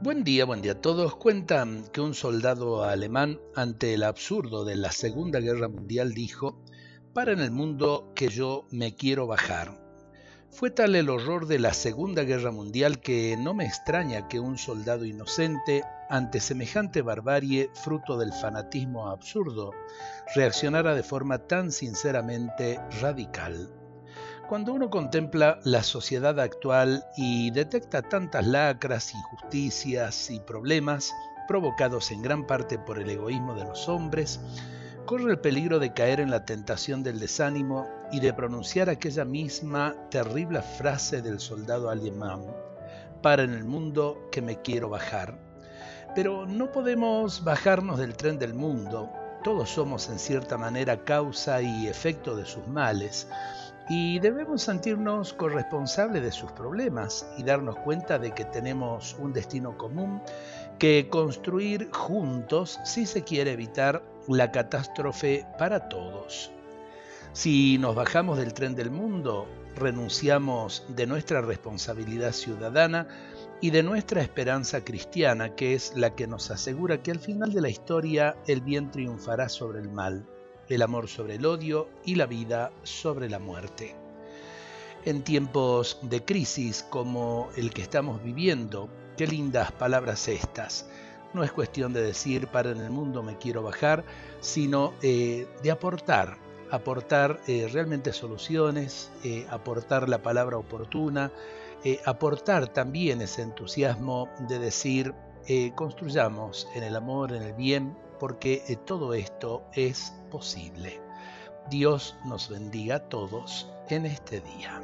Buen día, buen día a todos. Cuentan que un soldado alemán ante el absurdo de la Segunda Guerra Mundial dijo, para en el mundo que yo me quiero bajar. Fue tal el horror de la Segunda Guerra Mundial que no me extraña que un soldado inocente, ante semejante barbarie fruto del fanatismo absurdo, reaccionara de forma tan sinceramente radical. Cuando uno contempla la sociedad actual y detecta tantas lacras, injusticias y problemas provocados en gran parte por el egoísmo de los hombres, corre el peligro de caer en la tentación del desánimo y de pronunciar aquella misma terrible frase del soldado alemán, para en el mundo que me quiero bajar. Pero no podemos bajarnos del tren del mundo, todos somos en cierta manera causa y efecto de sus males, y debemos sentirnos corresponsables de sus problemas y darnos cuenta de que tenemos un destino común que construir juntos si se quiere evitar la catástrofe para todos. Si nos bajamos del tren del mundo, renunciamos de nuestra responsabilidad ciudadana y de nuestra esperanza cristiana, que es la que nos asegura que al final de la historia el bien triunfará sobre el mal el amor sobre el odio y la vida sobre la muerte. En tiempos de crisis como el que estamos viviendo, qué lindas palabras estas. No es cuestión de decir para en el mundo me quiero bajar, sino eh, de aportar, aportar eh, realmente soluciones, eh, aportar la palabra oportuna, aportar también ese entusiasmo de decir construyamos en el amor, en el bien, porque eh, todo esto es posible. Dios nos bendiga a todos en este día.